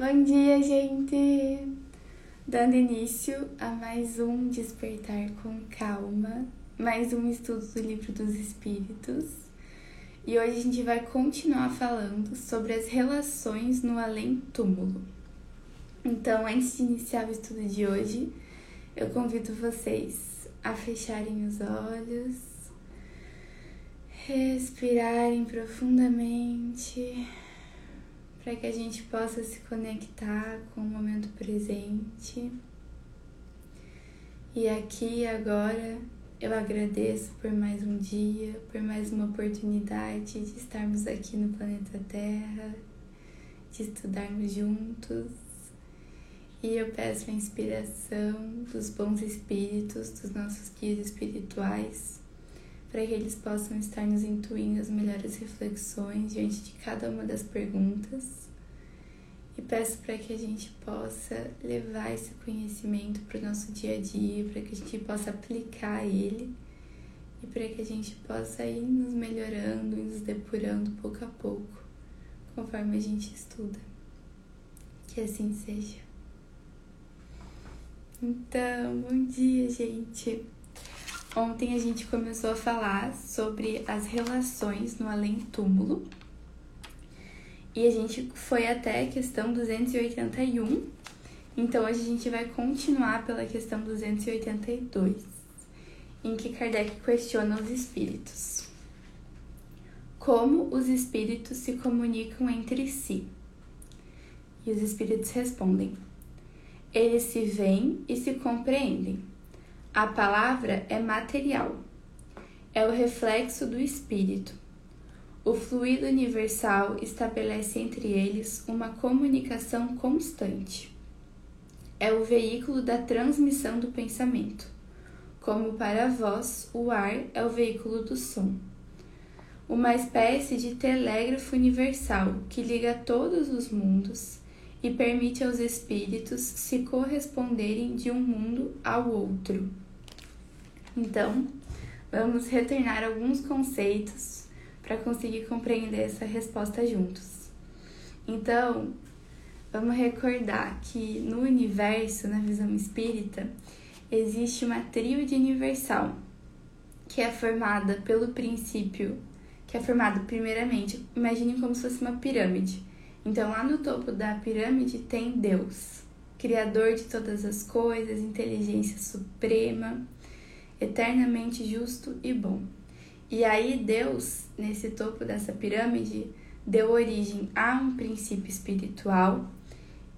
Bom dia, gente! Dando início a mais um Despertar com Calma, mais um estudo do Livro dos Espíritos. E hoje a gente vai continuar falando sobre as relações no além-túmulo. Então, antes de iniciar o estudo de hoje, eu convido vocês a fecharem os olhos, respirarem profundamente para que a gente possa se conectar com o momento presente. E aqui agora eu agradeço por mais um dia, por mais uma oportunidade de estarmos aqui no planeta Terra, de estudarmos juntos. E eu peço a inspiração dos bons espíritos, dos nossos guias espirituais, para que eles possam estar nos intuindo as melhores reflexões diante de cada uma das perguntas. E peço para que a gente possa levar esse conhecimento para o nosso dia a dia, para que a gente possa aplicar ele e para que a gente possa ir nos melhorando e nos depurando pouco a pouco, conforme a gente estuda. Que assim seja. Então, bom dia, gente! Ontem a gente começou a falar sobre as relações no além-túmulo e a gente foi até a questão 281. Então hoje a gente vai continuar pela questão 282, em que Kardec questiona os espíritos. Como os espíritos se comunicam entre si? E os espíritos respondem: Eles se veem e se compreendem a palavra é material, é o reflexo do espírito. O fluido universal estabelece entre eles uma comunicação constante. É o veículo da transmissão do pensamento. Como para vós, o ar é o veículo do som. Uma espécie de telégrafo universal que liga todos os mundos e permite aos espíritos se corresponderem de um mundo ao outro. Então, vamos retornar alguns conceitos para conseguir compreender essa resposta juntos. Então, vamos recordar que no universo, na visão espírita, existe uma tríade universal, que é formada pelo princípio, que é formado primeiramente, imaginem como se fosse uma pirâmide. Então, lá no topo da pirâmide tem Deus, Criador de todas as coisas, inteligência suprema, eternamente justo e bom. E aí, Deus, nesse topo dessa pirâmide, deu origem a um princípio espiritual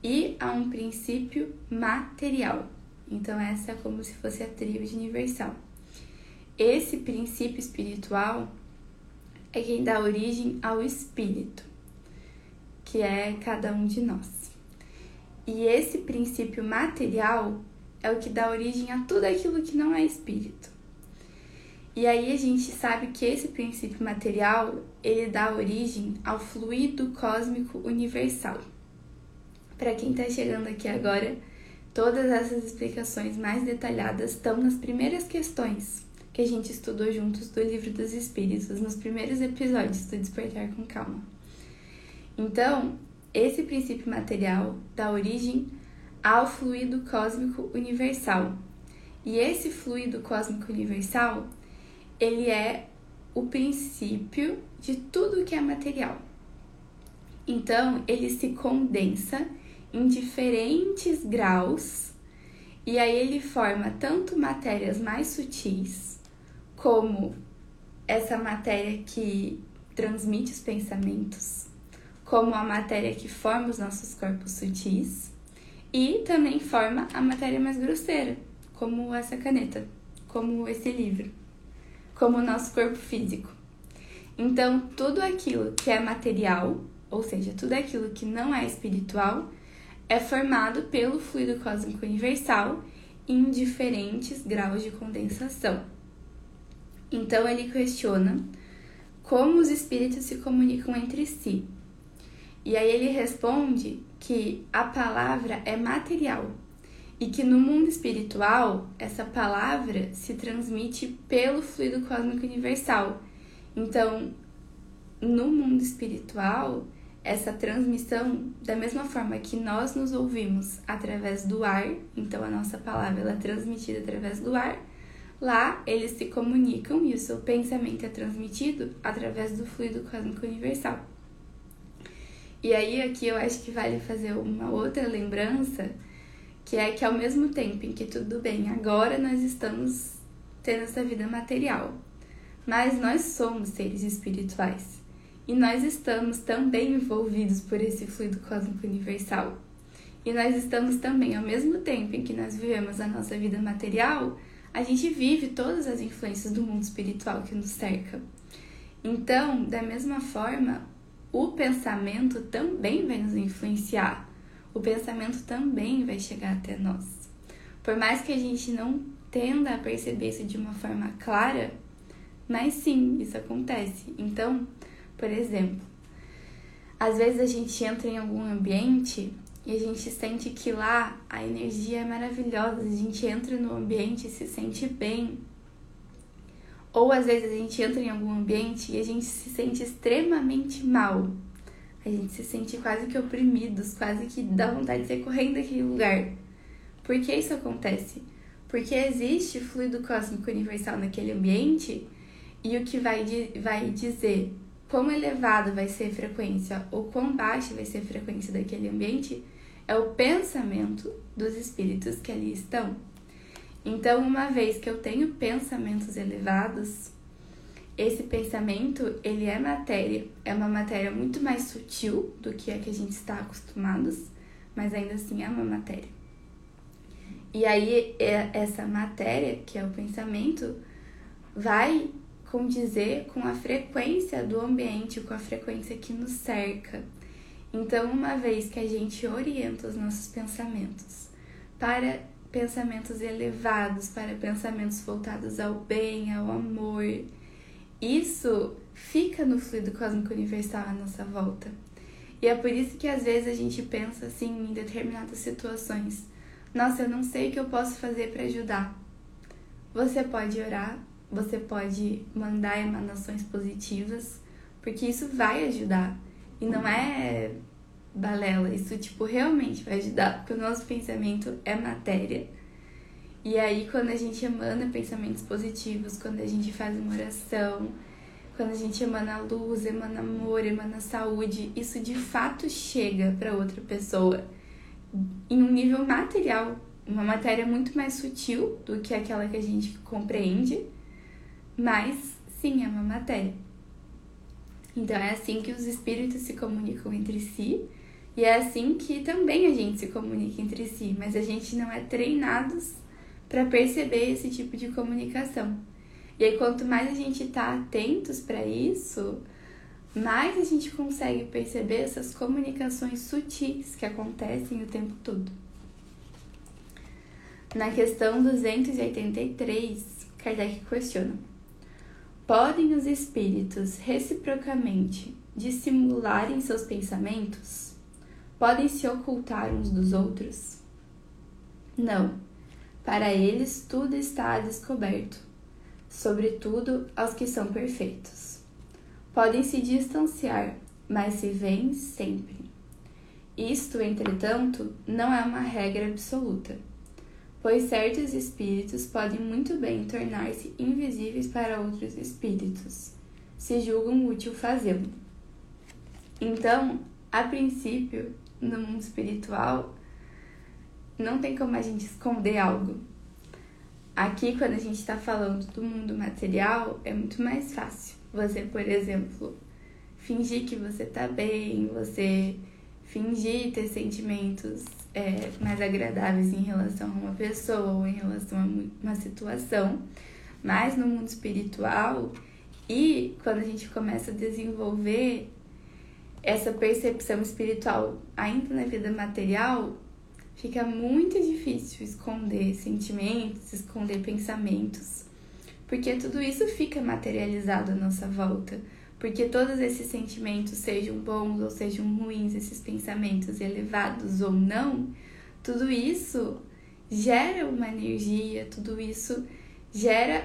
e a um princípio material. Então, essa é como se fosse a tríade universal. Esse princípio espiritual é quem dá origem ao espírito que é cada um de nós. E esse princípio material é o que dá origem a tudo aquilo que não é espírito. E aí a gente sabe que esse princípio material, ele dá origem ao fluido cósmico universal. Para quem está chegando aqui agora, todas essas explicações mais detalhadas estão nas primeiras questões que a gente estudou juntos do Livro dos Espíritos, nos primeiros episódios do Despertar com Calma. Então, esse princípio material dá origem ao fluido cósmico universal. E esse fluido cósmico universal, ele é o princípio de tudo que é material. Então, ele se condensa em diferentes graus e aí ele forma tanto matérias mais sutis, como essa matéria que transmite os pensamentos, como a matéria que forma os nossos corpos sutis e também forma a matéria mais grosseira, como essa caneta, como esse livro, como o nosso corpo físico. Então, tudo aquilo que é material, ou seja, tudo aquilo que não é espiritual, é formado pelo fluido cósmico universal em diferentes graus de condensação. Então, ele questiona como os espíritos se comunicam entre si e aí ele responde que a palavra é material e que no mundo espiritual essa palavra se transmite pelo fluido cósmico universal. Então, no mundo espiritual, essa transmissão da mesma forma que nós nos ouvimos através do ar, então a nossa palavra é transmitida através do ar, lá eles se comunicam e o seu pensamento é transmitido através do fluido cósmico universal. E aí aqui eu acho que vale fazer uma outra lembrança, que é que ao mesmo tempo em que tudo bem, agora nós estamos tendo essa vida material, mas nós somos seres espirituais. E nós estamos também envolvidos por esse fluido cósmico universal. E nós estamos também, ao mesmo tempo em que nós vivemos a nossa vida material, a gente vive todas as influências do mundo espiritual que nos cerca. Então, da mesma forma, o pensamento também vai nos influenciar. O pensamento também vai chegar até nós. Por mais que a gente não tenda a perceber isso de uma forma clara, mas sim, isso acontece. Então, por exemplo, às vezes a gente entra em algum ambiente e a gente sente que lá a energia é maravilhosa, a gente entra no ambiente e se sente bem. Ou às vezes a gente entra em algum ambiente e a gente se sente extremamente mal. A gente se sente quase que oprimidos, quase que dá vontade de sair correndo daquele lugar. Por que isso acontece? Porque existe fluido cósmico universal naquele ambiente e o que vai, vai dizer quão elevada vai ser a frequência ou quão baixa vai ser a frequência daquele ambiente é o pensamento dos espíritos que ali estão. Então, uma vez que eu tenho pensamentos elevados, esse pensamento, ele é matéria, é uma matéria muito mais sutil do que a que a gente está acostumados, mas ainda assim é uma matéria. E aí, é, essa matéria, que é o pensamento, vai condizer com a frequência do ambiente, com a frequência que nos cerca. Então, uma vez que a gente orienta os nossos pensamentos para pensamentos elevados, para pensamentos voltados ao bem, ao amor, isso fica no fluido cósmico universal à nossa volta. E é por isso que às vezes a gente pensa assim em determinadas situações: nossa, eu não sei o que eu posso fazer para ajudar. Você pode orar, você pode mandar emanações positivas, porque isso vai ajudar. E não é balela, isso tipo realmente vai ajudar, porque o nosso pensamento é matéria. E aí quando a gente emana pensamentos positivos, quando a gente faz uma oração, quando a gente emana luz, emana amor, emana saúde, isso de fato chega para outra pessoa em um nível material, uma matéria muito mais sutil do que aquela que a gente compreende mas sim é uma matéria. Então é assim que os espíritos se comunicam entre si e é assim que também a gente se comunica entre si, mas a gente não é treinados para perceber esse tipo de comunicação. E aí quanto mais a gente está atentos para isso, mais a gente consegue perceber essas comunicações sutis que acontecem o tempo todo. Na questão 283, Kardec questiona: Podem os espíritos reciprocamente dissimularem seus pensamentos? Podem se ocultar uns dos outros? Não. Para eles tudo está a descoberto, sobretudo aos que são perfeitos. Podem se distanciar, mas se veem sempre. Isto, entretanto, não é uma regra absoluta pois certos espíritos podem muito bem tornar-se invisíveis para outros espíritos, se julgam útil fazê-lo. Então, a princípio, no mundo espiritual, não tem como a gente esconder algo. Aqui, quando a gente está falando do mundo material, é muito mais fácil. Você, por exemplo, fingir que você tá bem, você fingir ter sentimentos é, mais agradáveis em relação a uma pessoa ou em relação a uma situação, mas no mundo espiritual e quando a gente começa a desenvolver essa percepção espiritual ainda na vida material, fica muito difícil esconder sentimentos, esconder pensamentos, porque tudo isso fica materializado à nossa volta. Porque todos esses sentimentos, sejam bons ou sejam ruins, esses pensamentos elevados ou não, tudo isso gera uma energia, tudo isso gera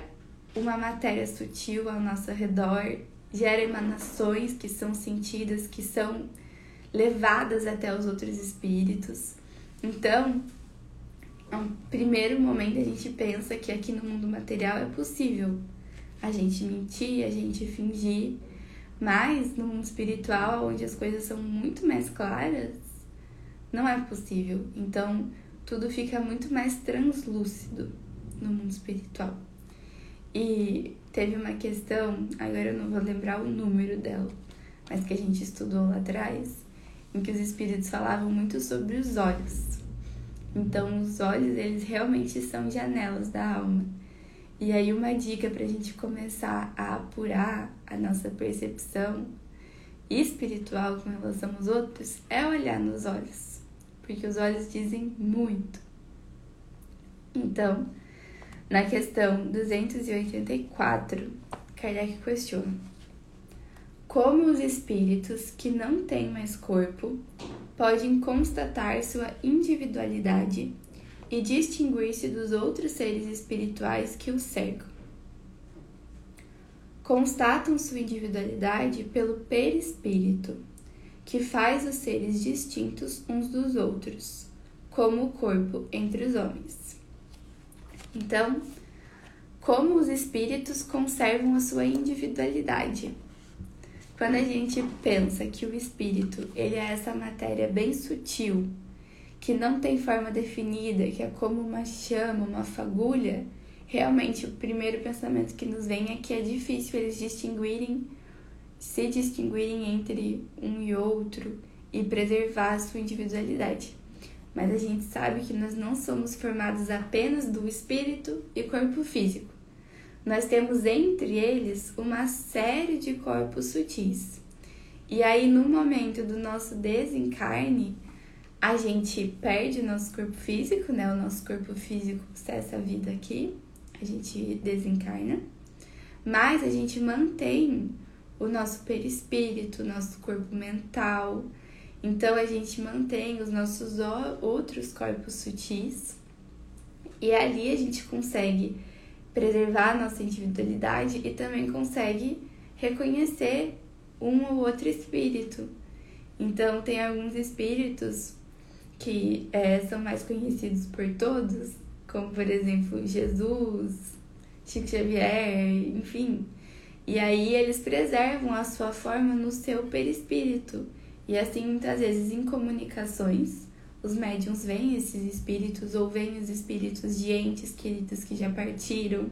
uma matéria sutil ao nosso redor, gera emanações que são sentidas, que são levadas até os outros espíritos. Então, no primeiro momento a gente pensa que aqui no mundo material é possível a gente mentir, a gente fingir, mas no mundo espiritual, onde as coisas são muito mais claras, não é possível. Então, tudo fica muito mais translúcido no mundo espiritual. E teve uma questão, agora eu não vou lembrar o número dela, mas que a gente estudou lá atrás, em que os espíritos falavam muito sobre os olhos. Então, os olhos, eles realmente são janelas da alma. E aí, uma dica para a gente começar a apurar a nossa percepção espiritual com relação aos outros é olhar nos olhos, porque os olhos dizem muito. Então, na questão 284, Kardec questiona: Como os espíritos que não têm mais corpo podem constatar sua individualidade e distinguir-se dos outros seres espirituais que os cercam. Constatam sua individualidade pelo perispírito, que faz os seres distintos uns dos outros, como o corpo entre os homens. Então, como os espíritos conservam a sua individualidade? Quando a gente pensa que o espírito ele é essa matéria bem sutil, que não tem forma definida, que é como uma chama, uma fagulha, realmente o primeiro pensamento que nos vem é que é difícil eles distinguirem, se distinguirem entre um e outro e preservar a sua individualidade. Mas a gente sabe que nós não somos formados apenas do espírito e corpo físico nós temos entre eles uma série de corpos sutis. E aí, no momento do nosso desencarne, a gente perde o nosso corpo físico, né? O nosso corpo físico cessa a vida aqui, a gente desencarna, mas a gente mantém o nosso perispírito, o nosso corpo mental. Então a gente mantém os nossos outros corpos sutis e ali a gente consegue preservar a nossa individualidade e também consegue reconhecer um ou outro espírito. Então, tem alguns espíritos que é, são mais conhecidos por todos, como por exemplo Jesus, Chico Xavier, enfim. E aí eles preservam a sua forma no seu perispírito. E assim, muitas vezes, em comunicações, os médiums veem esses espíritos, ou veem os espíritos de entes queridos que já partiram,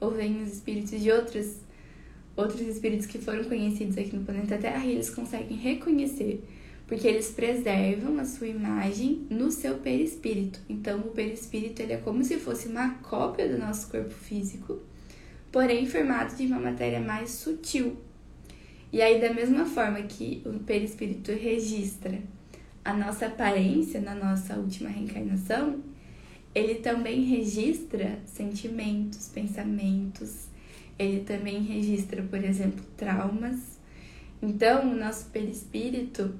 ou veem os espíritos de outros, outros espíritos que foram conhecidos aqui no planeta Terra e eles conseguem reconhecer, porque eles preservam a sua imagem no seu perispírito. Então, o perispírito ele é como se fosse uma cópia do nosso corpo físico, porém formado de uma matéria mais sutil. E aí, da mesma forma que o perispírito registra a nossa aparência na nossa última reencarnação, ele também registra sentimentos, pensamentos, ele também registra, por exemplo, traumas. Então, o nosso perispírito,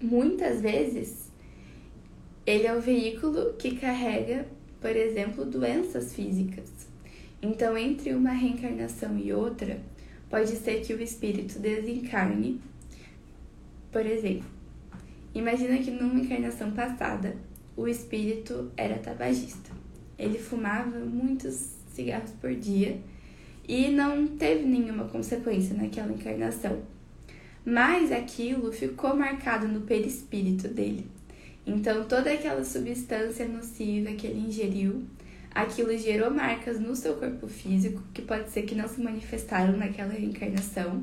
muitas vezes, ele é o veículo que carrega, por exemplo, doenças físicas. Então, entre uma reencarnação e outra, pode ser que o espírito desencarne, por exemplo, Imagina que numa encarnação passada, o espírito era tabagista. Ele fumava muitos cigarros por dia e não teve nenhuma consequência naquela encarnação. Mas aquilo ficou marcado no perispírito dele. Então, toda aquela substância nociva que ele ingeriu, aquilo gerou marcas no seu corpo físico, que pode ser que não se manifestaram naquela reencarnação,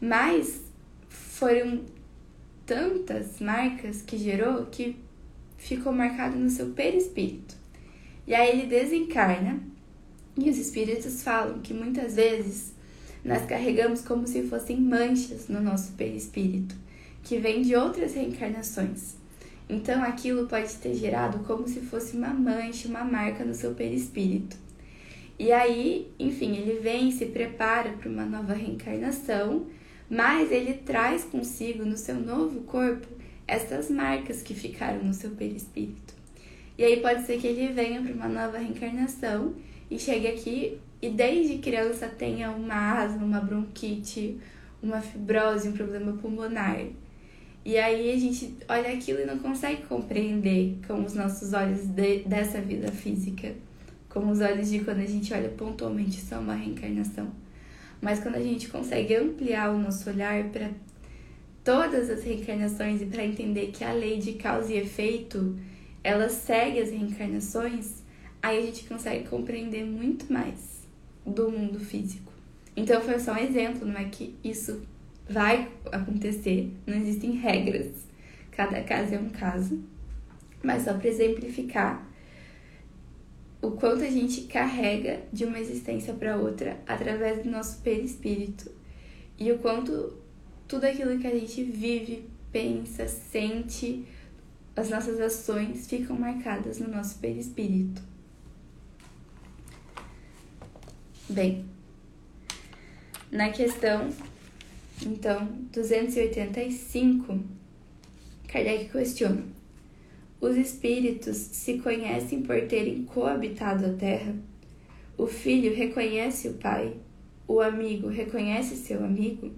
mas foram tantas marcas que gerou que ficou marcado no seu perispírito. E aí ele desencarna e os espíritos falam que muitas vezes nós carregamos como se fossem manchas no nosso perispírito, que vêm de outras reencarnações. Então aquilo pode ter gerado como se fosse uma mancha, uma marca no seu perispírito. E aí, enfim, ele vem se prepara para uma nova reencarnação mas ele traz consigo no seu novo corpo essas marcas que ficaram no seu perispírito. E aí pode ser que ele venha para uma nova reencarnação e chegue aqui e desde criança tenha uma asma, uma bronquite, uma fibrose, um problema pulmonar. E aí a gente olha aquilo e não consegue compreender com os nossos olhos de, dessa vida física, com os olhos de quando a gente olha pontualmente só uma reencarnação. Mas quando a gente consegue ampliar o nosso olhar para todas as reencarnações e para entender que a lei de causa e efeito ela segue as reencarnações, aí a gente consegue compreender muito mais do mundo físico. Então foi só um exemplo, não é que isso vai acontecer, não existem regras. Cada caso é um caso. Mas só para exemplificar o quanto a gente carrega de uma existência para outra através do nosso perispírito e o quanto tudo aquilo que a gente vive, pensa, sente, as nossas ações ficam marcadas no nosso perispírito. Bem, na questão então, 285, Kardec questiona: Os espíritos se conhecem por terem coabitado a terra? O filho reconhece o pai? O amigo reconhece seu amigo?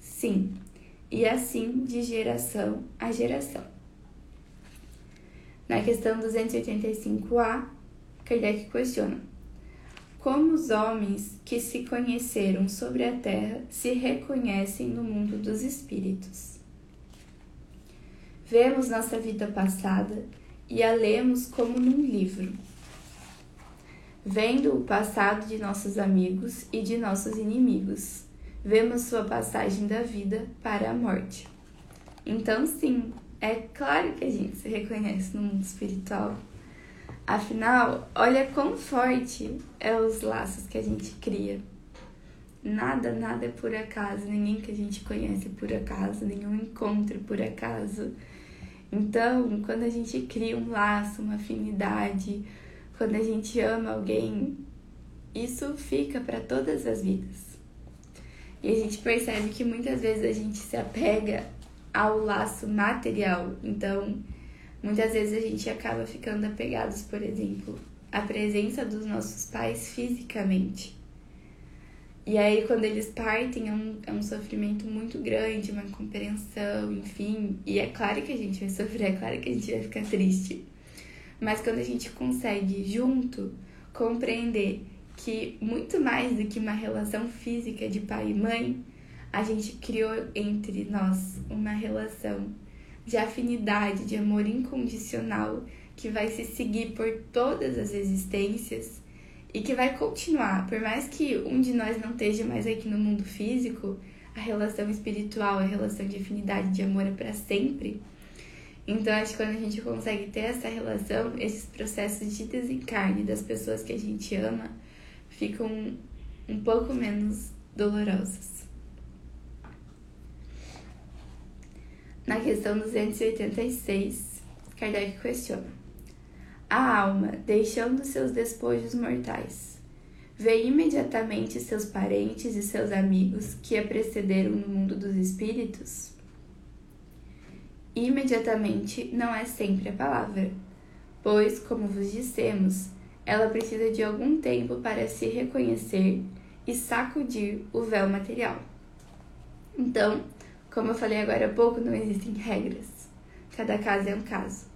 Sim, e assim de geração a geração. Na questão 285A, Kardec questiona: como os homens que se conheceram sobre a terra se reconhecem no mundo dos espíritos. Vemos nossa vida passada e a lemos como num livro, vendo o passado de nossos amigos e de nossos inimigos. Vemos sua passagem da vida para a morte. Então, sim, é claro que a gente se reconhece no mundo espiritual. Afinal, olha quão forte é os laços que a gente cria. Nada, nada é por acaso, ninguém que a gente conhece por acaso, nenhum encontro por acaso. Então, quando a gente cria um laço, uma afinidade, quando a gente ama alguém, isso fica para todas as vidas. E a gente percebe que muitas vezes a gente se apega ao laço material. Então, Muitas vezes a gente acaba ficando apegados, por exemplo, à presença dos nossos pais fisicamente. E aí, quando eles partem, é um, é um sofrimento muito grande, uma incompreensão, enfim. E é claro que a gente vai sofrer, é claro que a gente vai ficar triste. Mas quando a gente consegue, junto, compreender que muito mais do que uma relação física de pai e mãe, a gente criou entre nós uma relação de afinidade, de amor incondicional que vai se seguir por todas as existências e que vai continuar, por mais que um de nós não esteja mais aqui no mundo físico, a relação espiritual, a relação de afinidade, de amor é para sempre. Então, acho que quando a gente consegue ter essa relação, esses processos de desencarne das pessoas que a gente ama ficam um pouco menos dolorosos. Na questão 286, Kardec questiona: A alma, deixando seus despojos mortais, vê imediatamente seus parentes e seus amigos que a precederam no mundo dos espíritos? Imediatamente não é sempre a palavra, pois, como vos dissemos, ela precisa de algum tempo para se reconhecer e sacudir o véu material. Então, como eu falei agora há pouco, não existem regras. Cada caso é um caso.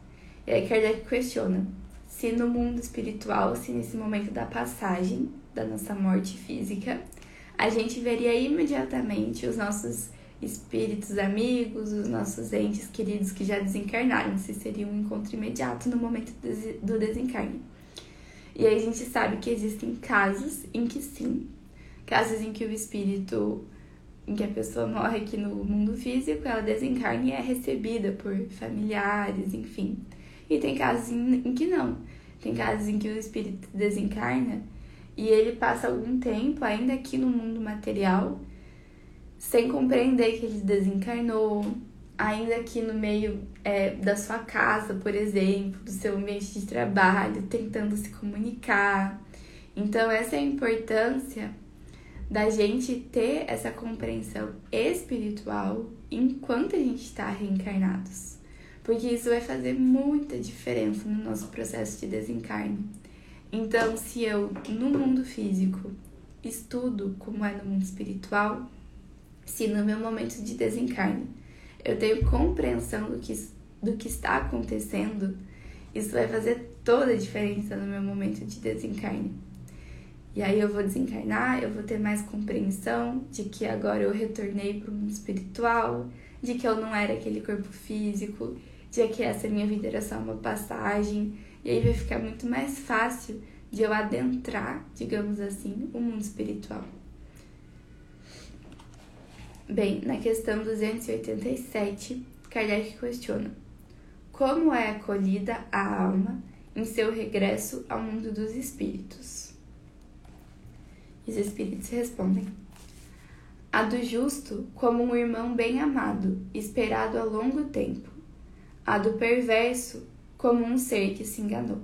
E aí Kardec questiona se no mundo espiritual, se nesse momento da passagem da nossa morte física, a gente veria imediatamente os nossos espíritos amigos, os nossos entes queridos que já desencarnaram, se seria um encontro imediato no momento do desencarne. E aí a gente sabe que existem casos em que sim, casos em que o espírito em que a pessoa morre aqui no mundo físico, ela desencarna e é recebida por familiares, enfim. E tem casos em, que não. Tem casos em que o espírito desencarna e ele passa algum tempo ainda aqui no mundo material sem compreender que ele desencarnou, ainda aqui no meio é, da sua casa, por exemplo, do seu ambiente de trabalho, tentando se comunicar. Então, essa é a importância da gente ter essa compreensão espiritual enquanto a gente está reencarnados. Porque isso vai fazer muita diferença no nosso processo de desencarne. Então, se eu, no mundo físico, estudo como é no mundo espiritual, se no meu momento de desencarne eu tenho compreensão do que, do que está acontecendo, isso vai fazer toda a diferença no meu momento de desencarne. E aí eu vou desencarnar, eu vou ter mais compreensão de que agora eu retornei para o mundo espiritual, de que eu não era aquele corpo físico, de que essa minha vida era só uma passagem. E aí vai ficar muito mais fácil de eu adentrar, digamos assim, o mundo espiritual. Bem, na questão 287, Kardec questiona: Como é acolhida a alma em seu regresso ao mundo dos espíritos? Os espíritos respondem: A do justo, como um irmão bem amado, esperado há longo tempo. A do perverso, como um ser que se enganou.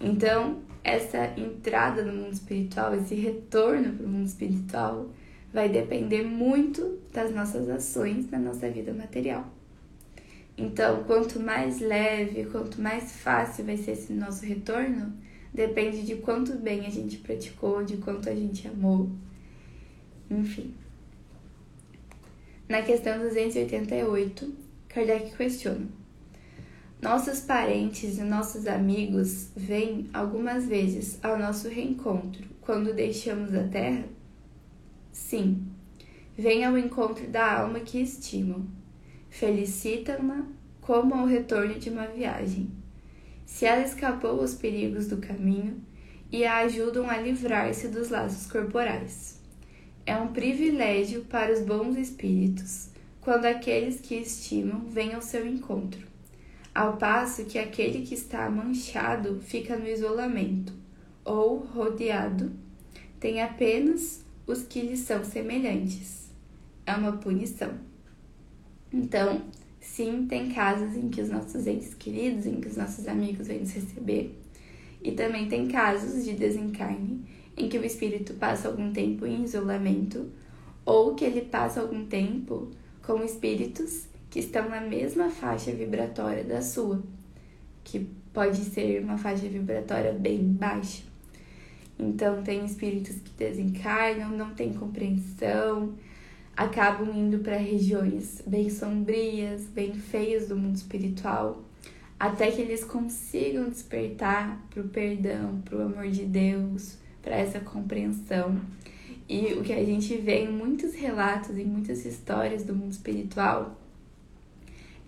Então, essa entrada no mundo espiritual, esse retorno para o mundo espiritual, vai depender muito das nossas ações na nossa vida material. Então, quanto mais leve, quanto mais fácil vai ser esse nosso retorno, depende de quanto bem a gente praticou, de quanto a gente amou, enfim. Na questão 288, Kardec questiona: Nossos parentes e nossos amigos vêm algumas vezes ao nosso reencontro quando deixamos a Terra? Sim, vêm ao encontro da alma que estimam, felicitam-na como ao retorno de uma viagem. Se ela escapou aos perigos do caminho e a ajudam a livrar-se dos laços corporais. É um privilégio para os bons espíritos quando aqueles que estimam vêm ao seu encontro, ao passo que aquele que está manchado fica no isolamento ou rodeado, tem apenas os que lhe são semelhantes. É uma punição. Então, sim, tem casos em que os nossos entes queridos, em que os nossos amigos vêm nos receber, e também tem casos de desencarne em que o espírito passa algum tempo em isolamento ou que ele passa algum tempo com espíritos que estão na mesma faixa vibratória da sua, que pode ser uma faixa vibratória bem baixa. Então, tem espíritos que desencarnam, não têm compreensão, acabam indo para regiões bem sombrias, bem feias do mundo espiritual, até que eles consigam despertar para o perdão, para o amor de Deus, para essa compreensão. E o que a gente vê em muitos relatos, em muitas histórias do mundo espiritual,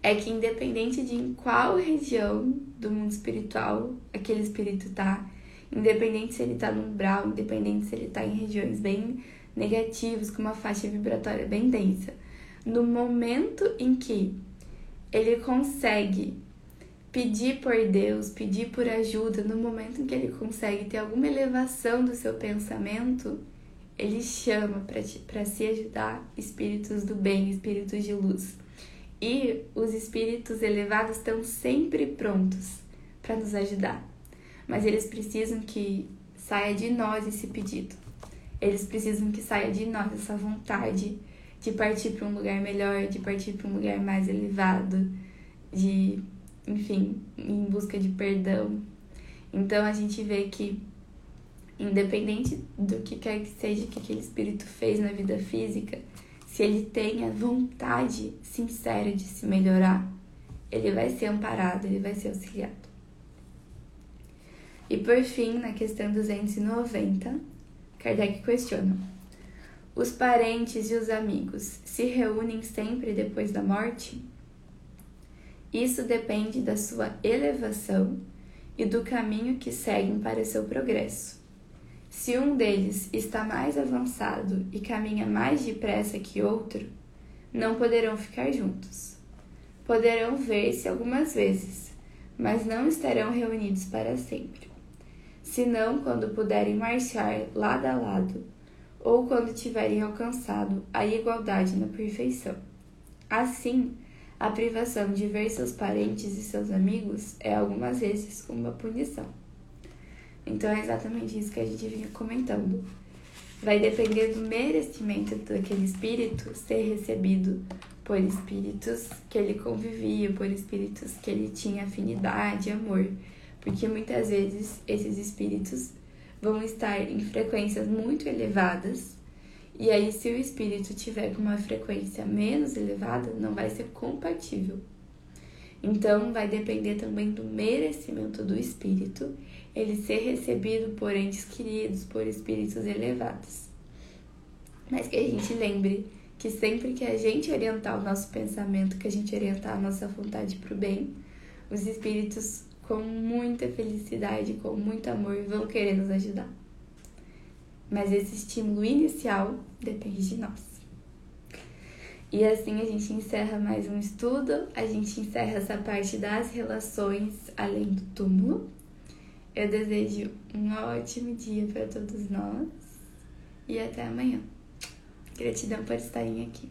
é que independente de em qual região do mundo espiritual aquele espírito tá, independente se ele tá no umbral, independente se ele tá em regiões bem negativas, com uma faixa vibratória bem densa, no momento em que ele consegue pedir por Deus, pedir por ajuda, no momento em que ele consegue ter alguma elevação do seu pensamento, ele chama para se ajudar espíritos do bem, espíritos de luz. E os espíritos elevados estão sempre prontos para nos ajudar. Mas eles precisam que saia de nós esse pedido. Eles precisam que saia de nós essa vontade de partir para um lugar melhor, de partir para um lugar mais elevado, de, enfim, em busca de perdão. Então a gente vê que independente do que quer que seja que aquele espírito fez na vida física, se ele tem a vontade sincera de se melhorar, ele vai ser amparado, ele vai ser auxiliado. E por fim, na questão 290, Kardec questiona: Os parentes e os amigos se reúnem sempre depois da morte? Isso depende da sua elevação e do caminho que seguem para seu progresso. Se um deles está mais avançado e caminha mais depressa que outro, não poderão ficar juntos. Poderão ver-se algumas vezes, mas não estarão reunidos para sempre. Senão quando puderem marchar lado a lado, ou quando tiverem alcançado a igualdade na perfeição. Assim, a privação de ver seus parentes e seus amigos é algumas vezes uma punição. Então é exatamente isso que a gente vinha comentando. Vai depender do merecimento daquele espírito ser recebido por espíritos que ele convivia, por espíritos que ele tinha afinidade, amor. Porque muitas vezes esses espíritos vão estar em frequências muito elevadas E aí, se o espírito tiver com uma frequência menos elevada, não vai ser compatível. Então, vai depender também do merecimento do espírito, ele ser recebido por entes queridos, por espíritos elevados. Mas que a gente lembre que sempre que a gente orientar o nosso pensamento, que a gente orientar a nossa vontade para o bem, os espíritos, com muita felicidade, com muito amor, vão querer nos ajudar. Mas esse estímulo inicial depende de nós. E assim a gente encerra mais um estudo, a gente encerra essa parte das relações além do túmulo. Eu desejo um ótimo dia para todos nós e até amanhã. Gratidão por estarem aqui.